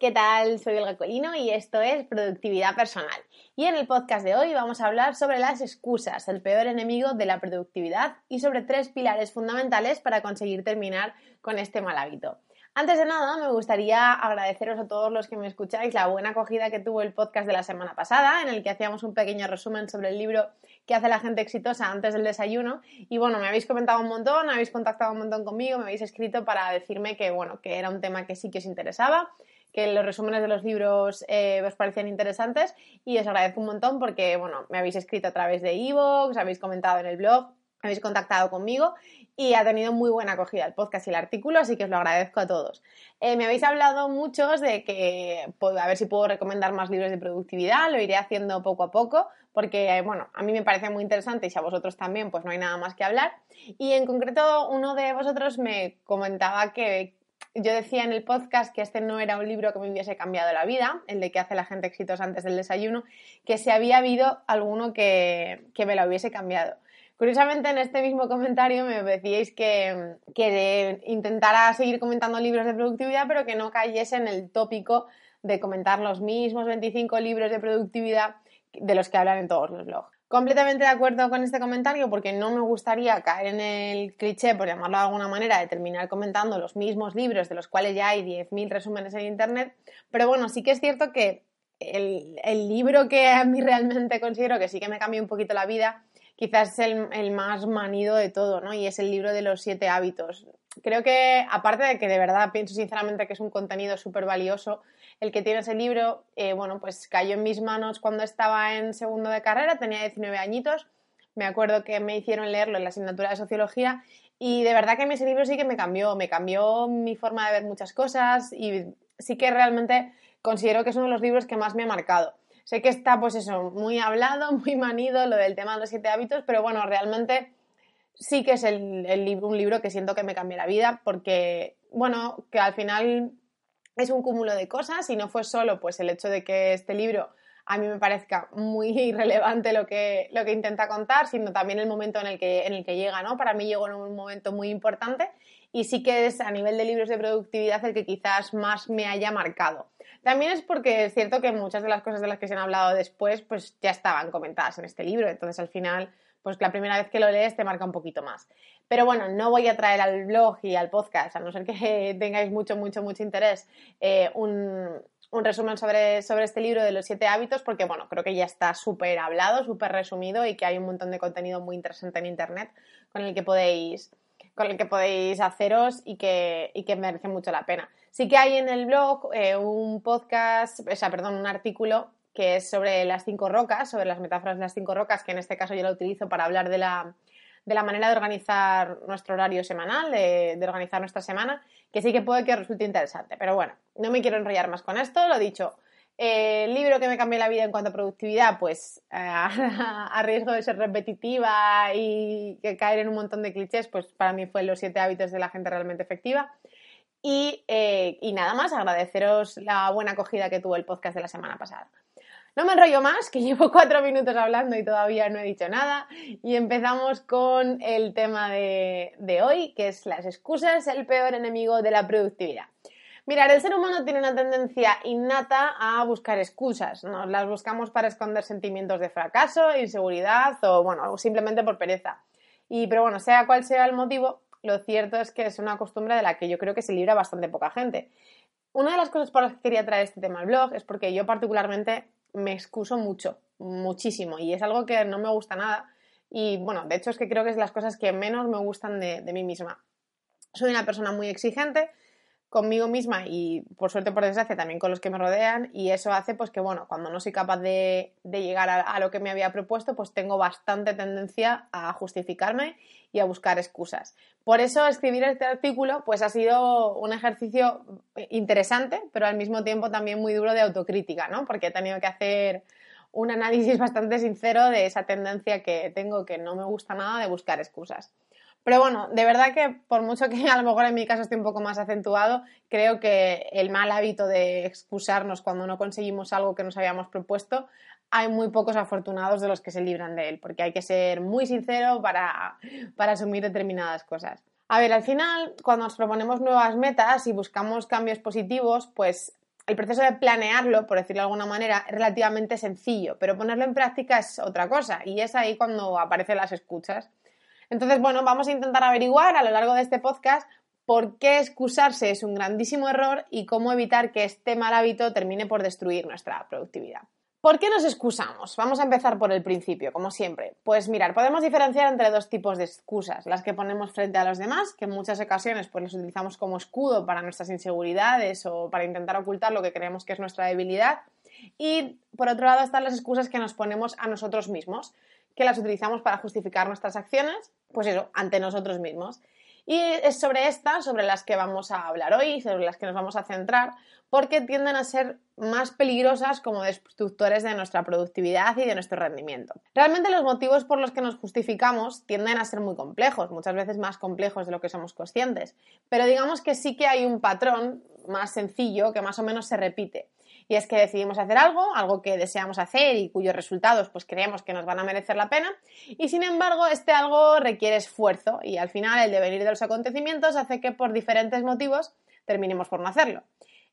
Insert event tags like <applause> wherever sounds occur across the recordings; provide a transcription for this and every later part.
¿qué tal? Soy el Colino y esto es Productividad Personal. Y en el podcast de hoy vamos a hablar sobre las excusas, el peor enemigo de la productividad y sobre tres pilares fundamentales para conseguir terminar con este mal hábito. Antes de nada, me gustaría agradeceros a todos los que me escucháis la buena acogida que tuvo el podcast de la semana pasada, en el que hacíamos un pequeño resumen sobre el libro que hace la gente exitosa antes del desayuno. Y bueno, me habéis comentado un montón, habéis contactado un montón conmigo, me habéis escrito para decirme que bueno, que era un tema que sí que os interesaba que los resúmenes de los libros eh, os parecían interesantes y os agradezco un montón porque, bueno, me habéis escrito a través de iVoox, habéis comentado en el blog, habéis contactado conmigo y ha tenido muy buena acogida el podcast y el artículo, así que os lo agradezco a todos. Eh, me habéis hablado muchos de que a ver si puedo recomendar más libros de productividad, lo iré haciendo poco a poco, porque bueno, a mí me parece muy interesante y si a vosotros también, pues no hay nada más que hablar. Y en concreto, uno de vosotros me comentaba que yo decía en el podcast que este no era un libro que me hubiese cambiado la vida, el de que hace la gente exitosa antes del desayuno, que si había habido alguno que, que me lo hubiese cambiado. Curiosamente, en este mismo comentario me decíais que, que intentara seguir comentando libros de productividad, pero que no cayese en el tópico de comentar los mismos 25 libros de productividad de los que hablan en todos los blogs. Completamente de acuerdo con este comentario porque no me gustaría caer en el cliché, por llamarlo de alguna manera, de terminar comentando los mismos libros de los cuales ya hay 10.000 resúmenes en Internet, pero bueno, sí que es cierto que el, el libro que a mí realmente considero que sí que me cambió un poquito la vida quizás es el, más manido de todo, ¿no? Y es el libro de los siete hábitos. Creo que, aparte de que de verdad pienso sinceramente que es un contenido súper valioso, el que tiene ese libro, eh, bueno, pues cayó en mis manos cuando estaba en segundo de carrera, tenía 19 añitos, me acuerdo que me hicieron leerlo en la asignatura de sociología y de verdad que ese libro sí que me cambió, me cambió mi forma de ver muchas cosas y sí que realmente considero que es uno de los libros que más me ha marcado. Sé que está, pues eso, muy hablado, <laughs> muy manido lo del tema de los siete hábitos, pero bueno, realmente sí que es el, libro, un libro que siento que me cambió la vida porque, bueno, que al final es un cúmulo de cosas y no fue solo pues el hecho de que este libro a mí me parezca muy <laughs> irrelevante lo que, lo que intenta contar, sino también el momento en el, que, en el que llega, ¿no? Para mí llegó en un momento muy importante y sí que es a nivel de libros de productividad el que quizás más me haya marcado. También es porque es cierto que muchas de las cosas de las que se han hablado después, pues ya estaban comentadas en este libro, entonces al final, pues la primera vez que lo lees te marca un poquito más. Pero bueno, no voy a traer al blog y al podcast, a no ser que <laughs> tengáis mucho, mucho, mucho interés, eh, un, resumen sobre, sobre este libro de los siete hábitos, porque bueno, creo que ya está súper hablado, súper resumido y que hay un montón de contenido muy interesante en Internet con el que podéis con el que podéis haceros y que, y que merece mucho la pena. Sí que hay en el blog eh, un podcast, o sea, perdón, un artículo que es sobre las cinco rocas, sobre las metáforas de las cinco rocas, que en este caso yo lo utilizo para hablar de la, de la manera de organizar nuestro horario semanal, de, organizar nuestra semana, que sí que puede que resulte interesante. Pero bueno, no me quiero enrollar más con esto, lo dicho. Eh, el libro que me cambió la vida en cuanto a productividad, pues eh, <laughs> a, riesgo de ser repetitiva y que caer en un montón de clichés, pues para mí fue Los siete hábitos de la gente realmente efectiva. Y, eh, y nada más, agradeceros la buena acogida que tuvo el podcast de la semana pasada. No me enrollo más, que <laughs> llevo cuatro minutos hablando y todavía no he dicho nada. Y empezamos con el tema de, de hoy, que es las excusas, el peor enemigo de la productividad. Mirar, el ser humano tiene una tendencia innata a buscar excusas. Nos las buscamos para esconder sentimientos de fracaso, inseguridad o, bueno, simplemente por pereza. Y, pero bueno, sea cual sea el motivo, lo cierto es que es una costumbre de la que yo creo que se libra bastante poca gente. Una de las cosas por las que quería traer este tema al blog es porque yo particularmente me excuso mucho, muchísimo, y es algo que no me gusta nada. Y bueno, de hecho es que creo que es las cosas que menos me gustan de, mí misma. Soy una persona muy exigente, conmigo misma y por suerte por desgracia también con los que me rodean y eso hace pues que bueno cuando no soy capaz de, llegar a, lo que me había propuesto pues tengo bastante tendencia a justificarme y a buscar excusas. Por eso escribir este artículo pues ha sido un ejercicio interesante pero al mismo tiempo también muy duro de autocrítica no porque he tenido que hacer un análisis <laughs> bastante sincero de esa tendencia que tengo que no me gusta nada de buscar excusas pero bueno, de verdad que por mucho que <laughs> a lo mejor en mi caso esté un poco más acentuado, creo que el mal hábito de excusarnos cuando no conseguimos algo que nos habíamos propuesto, hay muy pocos afortunados de los que se libran de él, porque hay que ser muy sincero para, para asumir determinadas cosas. A ver, al final, cuando nos proponemos nuevas metas y buscamos cambios positivos, pues el proceso de planearlo, por decirlo de alguna manera, es relativamente sencillo, pero ponerlo en práctica es otra cosa y es ahí cuando aparecen las escuchas. Entonces, bueno, vamos a intentar averiguar a lo largo de este podcast por qué excusarse es un grandísimo error y cómo evitar que este mal hábito termine por destruir nuestra productividad. ¿Por qué nos excusamos? Vamos a empezar por el principio, como siempre. Pues mirar, podemos diferenciar entre dos tipos de excusas, las que ponemos frente a los demás, que en muchas ocasiones pues las utilizamos como escudo para nuestras inseguridades o para intentar ocultar lo que creemos que es nuestra debilidad, y por otro lado están las excusas que nos ponemos a nosotros mismos, que las utilizamos para justificar nuestras acciones, pues eso, ante nosotros mismos. Y es sobre estas, sobre las que vamos a hablar hoy, sobre las que nos vamos a centrar, porque tienden a ser más peligrosas como destructores de nuestra productividad y de nuestro rendimiento. Realmente los motivos por los que nos justificamos tienden a ser muy complejos, muchas veces más complejos de lo que somos conscientes, pero digamos que sí que hay un patrón más sencillo que más o menos se repite. Y es que decidimos hacer algo, algo que deseamos hacer y cuyos resultados pues creemos que nos van a merecer la pena, y sin embargo este algo requiere esfuerzo y al final el devenir de los acontecimientos hace que por diferentes motivos terminemos por no hacerlo.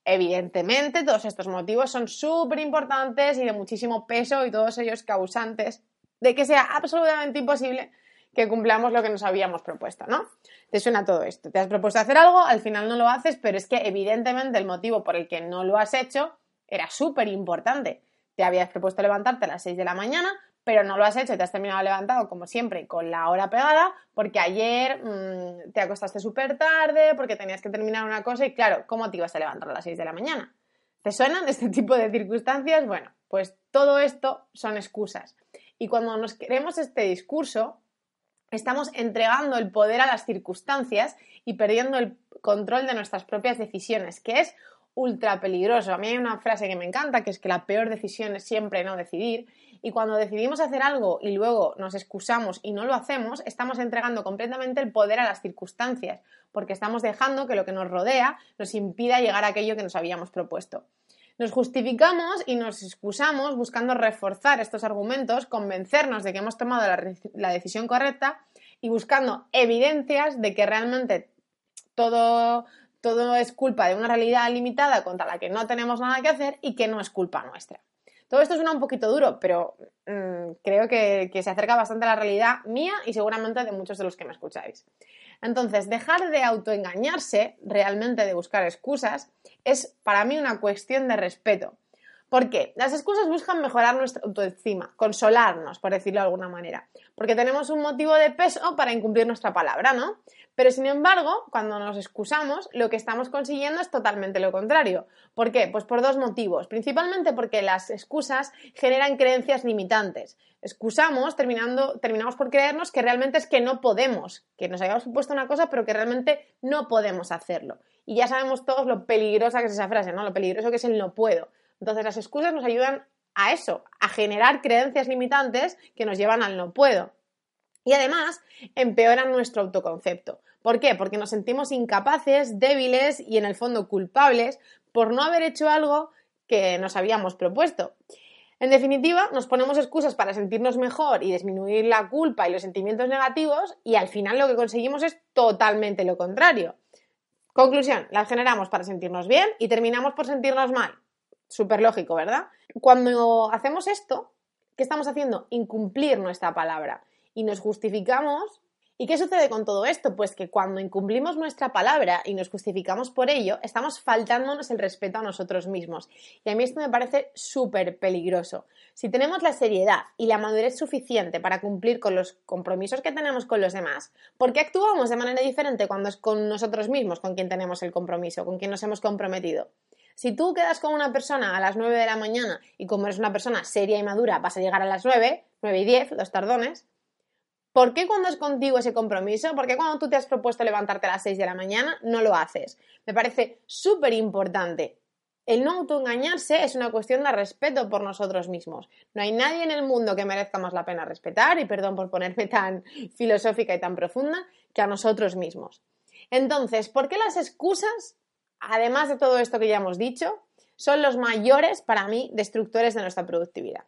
Evidentemente, todos estos motivos son súper importantes y de muchísimo peso y todos ellos causantes de que sea absolutamente imposible que cumplamos lo que nos habíamos propuesto, ¿no? Te suena todo esto. Te has propuesto hacer algo, al final no lo haces, pero es que evidentemente el motivo por el que no lo has hecho era súper importante. Te habías propuesto levantarte a las 6 de la mañana, pero no lo has hecho y te has terminado levantado, como siempre, con la hora pegada, porque ayer mm, te acostaste súper tarde, porque tenías que terminar una cosa y claro, ¿cómo te ibas a levantar a las 6 de la mañana? ¿Te suenan este <laughs> tipo de circunstancias? Bueno, pues todo esto son excusas. Y cuando nos queremos este discurso, estamos entregando el poder a las circunstancias y perdiendo el control de nuestras propias decisiones, que es ultra peligroso. A mí hay una frase que me encanta, que es que la peor decisión es siempre no decidir. Y cuando decidimos hacer algo y luego nos excusamos y no lo hacemos, estamos entregando completamente el poder a las circunstancias, porque estamos dejando que lo que nos rodea nos impida llegar a aquello que nos habíamos propuesto. Nos justificamos y nos excusamos buscando reforzar estos argumentos, convencernos de que hemos tomado la, la decisión correcta y buscando evidencias de que realmente todo, todo es culpa de una realidad limitada contra la que no tenemos nada que hacer y que no es culpa nuestra. Todo esto suena un poquito duro, pero mm, creo que, que, se acerca bastante a la realidad mía y seguramente de muchos de los que me escucháis. Entonces, dejar de autoengañarse, realmente de buscar excusas, es para mí una cuestión de respeto. ¿Por qué? Las excusas buscan mejorar nuestra autoestima, consolarnos, por decirlo de alguna manera, porque tenemos un motivo de peso para incumplir nuestra palabra, ¿no? Pero sin embargo, cuando nos excusamos, lo que estamos consiguiendo es totalmente lo contrario. ¿Por qué? Pues por dos motivos. Principalmente porque las excusas generan creencias limitantes. Excusamos terminando, terminamos por creernos que realmente es que no podemos, que nos hayamos supuesto una cosa, pero que realmente no podemos hacerlo. Y ya sabemos todos lo peligrosa que es esa frase, ¿no? Lo peligroso que es el no puedo. Entonces las excusas nos ayudan a eso, a generar creencias limitantes que nos llevan al no puedo. Y además empeoran nuestro autoconcepto. ¿Por qué? Porque nos sentimos incapaces, débiles y en el fondo culpables por no haber hecho algo que nos habíamos propuesto. En definitiva, nos ponemos excusas para sentirnos mejor y disminuir la culpa y los sentimientos negativos y al final lo que conseguimos es totalmente lo contrario. Conclusión, las generamos para sentirnos bien y terminamos por sentirnos mal. Súper lógico, ¿verdad? Cuando hacemos esto, ¿qué estamos haciendo? Incumplir nuestra palabra y nos justificamos. ¿Y qué sucede con todo esto? Pues que cuando incumplimos nuestra palabra y nos justificamos por ello, estamos faltándonos el respeto a nosotros mismos. Y a mí esto me parece súper peligroso. Si tenemos la seriedad y la madurez suficiente para cumplir con los compromisos que tenemos con los demás, ¿por qué actuamos de manera diferente cuando es con nosotros mismos con quien tenemos el compromiso, con quien nos hemos comprometido? Si tú quedas con una persona a las 9 de la mañana y como eres una persona seria y madura vas a llegar a las 9, 9 y 10, los tardones, ¿por qué cuando es contigo ese compromiso? ¿Por qué cuando tú te has propuesto levantarte a las 6 de la mañana no lo haces? Me parece súper importante. El no autoengañarse es una cuestión de respeto por nosotros mismos. No hay nadie en el mundo que merezca más la pena respetar, y perdón por ponerme tan filosófica y tan profunda, que a nosotros mismos. Entonces, ¿por qué las excusas además de todo esto que ya hemos dicho, son los mayores para mí destructores de nuestra productividad.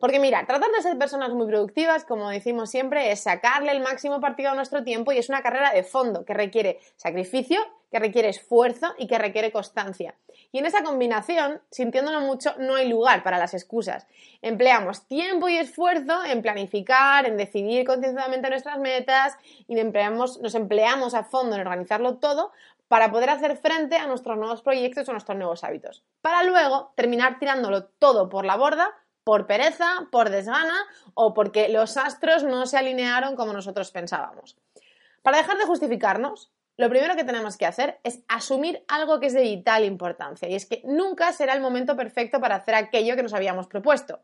Porque mira, tratar de ser personas muy productivas, como decimos siempre, es sacarle el máximo partido a nuestro tiempo y es una carrera de fondo que requiere sacrificio, que requiere esfuerzo y que requiere constancia. Y en esa combinación, sintiéndolo mucho, no hay lugar para las excusas. Empleamos tiempo y esfuerzo en planificar, en decidir conscientemente nuestras metas y empleamos, nos empleamos a fondo en organizarlo todo para poder hacer frente a nuestros nuevos proyectos o nuestros nuevos hábitos. Para luego terminar tirándolo todo por la borda por pereza, por desgana o porque los astros no se alinearon como nosotros pensábamos. Para dejar de justificarnos, lo primero que tenemos que hacer es asumir algo que es de vital importancia y es que nunca será el momento perfecto para hacer aquello que nos habíamos propuesto.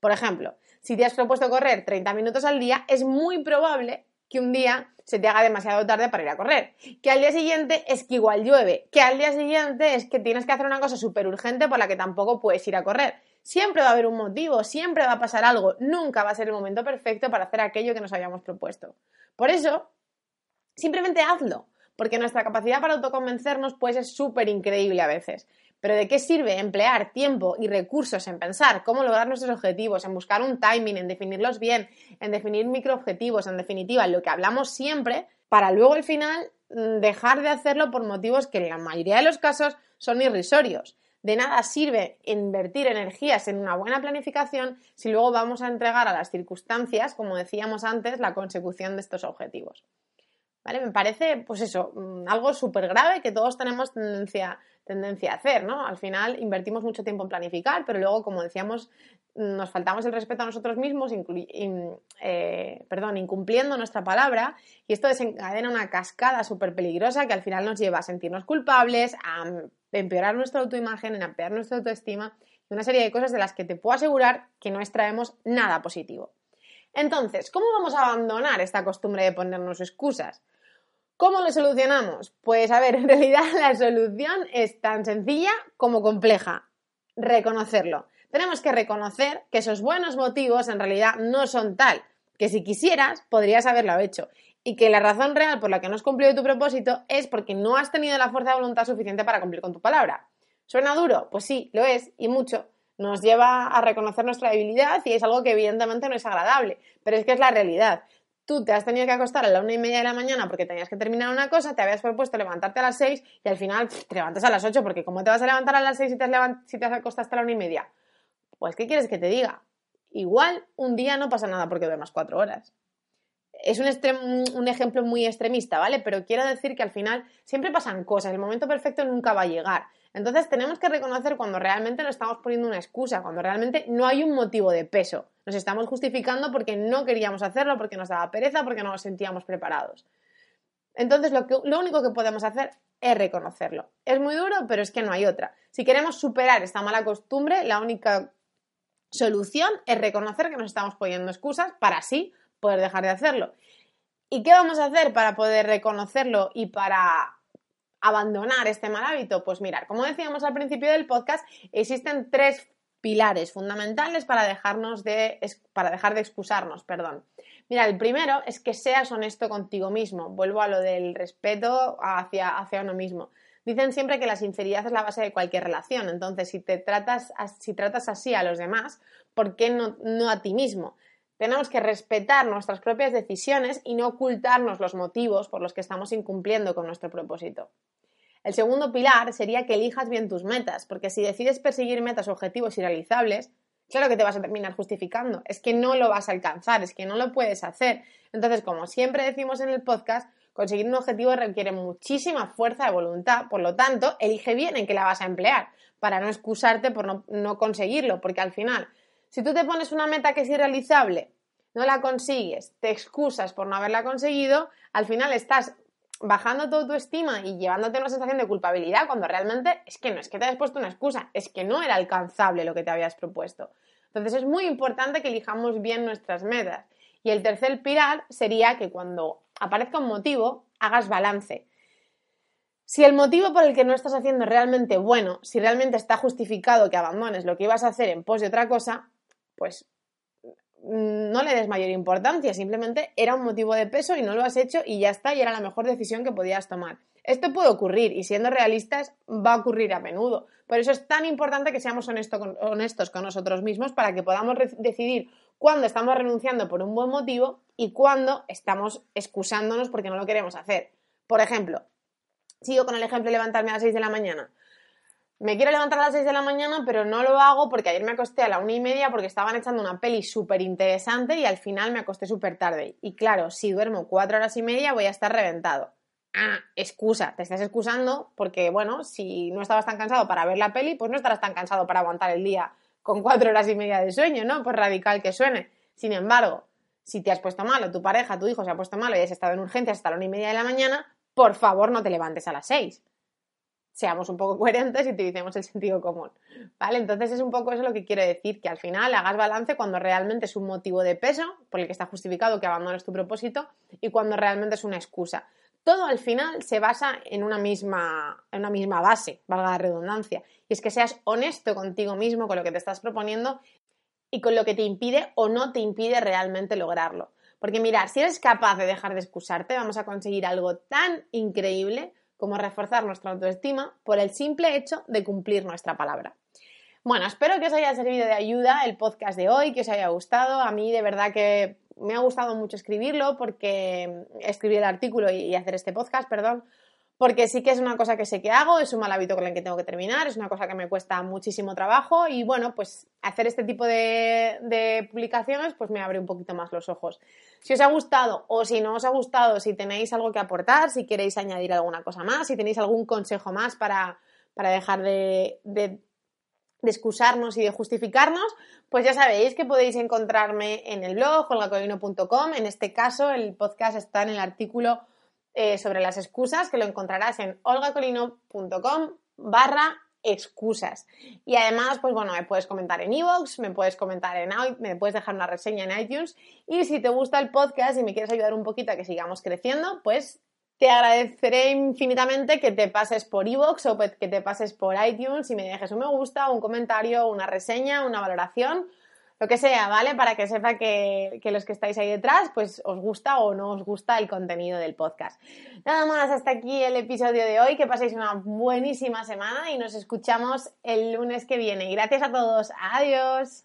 Por ejemplo, si te has propuesto correr 30 minutos al día, es muy probable que un día se te haga demasiado tarde para ir a correr, que al día siguiente es que igual llueve, que al día siguiente es que tienes que hacer una cosa súper urgente por la que tampoco puedes ir a correr. Siempre va a haber un motivo, siempre va a pasar algo, nunca va a ser el momento perfecto para hacer aquello que nos habíamos propuesto. Por eso, simplemente hazlo porque nuestra capacidad para autoconvencernos puede ser súper increíble a veces. Pero ¿de qué sirve emplear tiempo y recursos en pensar cómo lograr nuestros objetivos, en buscar un timing, en definirlos bien, en definir microobjetivos, en definitiva, lo que hablamos siempre, para luego al final mm, dejar de hacerlo por motivos que en la mayoría de los casos son irrisorios? De nada sirve invertir energías en una buena planificación si luego vamos a entregar a las circunstancias, como decíamos antes, la consecución de estos objetivos. Me parece, pues eso, mm, algo súper grave que todos tenemos tendencia, tendencia a hacer, ¿no? Al final invertimos mucho tiempo en planificar, pero luego, como decíamos, nos faltamos el respeto a nosotros mismos, eh, perdón, incumpliendo nuestra palabra, y esto desencadena una cascada súper peligrosa que al final nos lleva a sentirnos culpables, a empeorar nuestra autoimagen, a empeorar nuestra autoestima y una serie de cosas de las que te puedo asegurar que no extraemos nada positivo. Entonces, ¿cómo vamos a abandonar esta costumbre de ponernos excusas? ¿Cómo lo solucionamos? Pues a ver, <laughs> en realidad la solución es tan sencilla como compleja. Reconocerlo. Tenemos que reconocer que esos buenos motivos en realidad no son tal, que si quisieras podrías haberlo hecho y que la razón real por la que no has cumplido tu propósito es porque no has tenido la fuerza de voluntad suficiente para cumplir con tu palabra. ¿Suena duro? Pues sí, lo es y mucho. Nos lleva a reconocer nuestra debilidad y es algo que evidentemente no es agradable, pero es que es la realidad tú te has tenido que acostar a la una y media de la mañana porque tenías que terminar una cosa, te habías propuesto levantarte a las seis y al final te levantas a las ocho porque ¿cómo te vas a levantar a las seis si te has, si acostado hasta la una y media? Pues, ¿qué quieres que te diga? Igual un día no pasa nada porque duermas cuatro horas. Es un, un ejemplo muy extremista, ¿vale? Pero quiero decir que al final siempre pasan cosas, el momento perfecto nunca va a llegar. Entonces tenemos que reconocer cuando realmente nos estamos poniendo una excusa, cuando realmente no hay un motivo de peso. Nos estamos justificando porque no queríamos hacerlo, porque nos daba pereza, porque no nos sentíamos preparados. Entonces lo, lo único que podemos hacer es reconocerlo. Es muy duro, pero es que no hay otra. Si queremos superar esta mala costumbre, la única solución es reconocer que nos estamos poniendo excusas para así poder dejar de hacerlo. ¿Y qué vamos a hacer para poder reconocerlo y para abandonar este mal hábito? Pues mirar, como decíamos al principio del podcast, existen tres pilares fundamentales para, dejarnos de, para dejar de excusarnos. Perdón. Mira, el primero es que seas honesto contigo mismo. Vuelvo a lo del respeto hacia, hacia uno mismo. Dicen siempre que la sinceridad es la base de cualquier relación. Entonces, si te tratas, si tratas así a los demás, ¿por qué no, no a ti mismo? Tenemos que respetar nuestras propias decisiones y no ocultarnos los motivos por los que estamos incumpliendo con nuestro propósito. El segundo pilar sería que elijas bien tus metas, porque si decides perseguir metas, objetivos irrealizables, claro que te vas a terminar justificando, es que no lo vas a alcanzar, es que no lo puedes hacer. Entonces, como siempre decimos en el podcast, conseguir un objetivo requiere muchísima fuerza de voluntad, por lo tanto, elige bien en qué la vas a emplear, para no excusarte por no, no conseguirlo, porque al final, si tú te pones una meta que es irrealizable, no la consigues, te excusas por no haberla conseguido, al final estás bajando tu estima y llevándote una sensación de culpabilidad cuando realmente es que no es que te hayas puesto una excusa, es que no era alcanzable lo que te habías propuesto. Entonces es muy importante que elijamos bien nuestras metas. Y el tercer pilar sería que cuando aparezca un motivo, hagas balance. Si el motivo por el que no estás haciendo es realmente bueno, si realmente está justificado que abandones lo que ibas a hacer en pos de otra cosa, pues no le des mayor importancia, simplemente era un motivo de peso y no lo has hecho y ya está, y era la mejor decisión que podías tomar. Esto puede ocurrir y siendo realistas va a ocurrir a menudo. Por eso es tan importante que seamos honestos con nosotros mismos para que podamos decidir cuándo estamos renunciando por un buen motivo y cuándo estamos excusándonos porque no lo queremos hacer. Por ejemplo, sigo con el ejemplo de levantarme a las 6 de la mañana. Me quiero levantar a las 6 de la mañana, pero no lo hago porque ayer me acosté a la una y media porque estaban echando una peli súper interesante y al final me acosté súper tarde. Y claro, si duermo cuatro horas y media voy a estar reventado. Ah, excusa, te estás excusando porque, bueno, si no estabas tan cansado para ver la peli, pues no estarás tan cansado para aguantar el día con cuatro horas y media de sueño, ¿no? Pues radical que suene. Sin embargo, si te has puesto malo, tu pareja, tu hijo se ha puesto malo y has estado en urgencias hasta la una y media de la mañana, por favor no te levantes a las seis seamos un poco <laughs> coherentes y utilicemos el sentido común, ¿vale? Entonces es un poco eso lo que quiero decir, que al final hagas balance cuando realmente es un motivo de peso por el que está justificado que abandones tu propósito y cuando realmente es una excusa. Todo al final se basa en una misma, en una misma base, valga la redundancia, y es que seas honesto contigo mismo con lo que te estás proponiendo y con lo que te impide o no te impide realmente lograrlo. Porque mira, si eres capaz de dejar de excusarte, vamos a conseguir algo tan increíble como reforzar nuestra autoestima por el simple hecho de cumplir nuestra palabra. Bueno, espero que os haya servido de ayuda el podcast de hoy, que os haya gustado. A mí de verdad que me ha gustado mucho escribirlo porque escribir el artículo y hacer este podcast, perdón, porque sí que es una cosa que sé que hago, es un mal hábito con el que tengo que terminar, es una cosa que me cuesta muchísimo trabajo y bueno, pues hacer este tipo de, publicaciones pues me abre un poquito más los ojos. Si os ha gustado o si no os ha gustado, si tenéis algo que aportar, si queréis añadir alguna cosa más, si tenéis algún consejo más para, dejar de, de, excusarnos y de justificarnos, pues ya sabéis que podéis encontrarme en el blog olgacolino.com. En este caso, el podcast está en el artículo eh, sobre las excusas, que lo encontrarás en olgacolino.com barra excusas. Y además, pues bueno, me puedes comentar en iVoox, me puedes comentar en me puedes dejar una reseña en iTunes. Y si te gusta el podcast y me quieres ayudar un poquito a que sigamos creciendo, pues te agradeceré infinitamente que te pases por iVoox o que te pases por iTunes y me dejes un me gusta, un comentario, una reseña, una valoración lo que sea, ¿vale? Para que sepa que, los que estáis ahí detrás, pues os gusta o no os gusta el contenido del podcast. Nada más, hasta aquí el episodio de hoy. Que paséis una buenísima semana y nos escuchamos el lunes que viene. Gracias a todos. Adiós.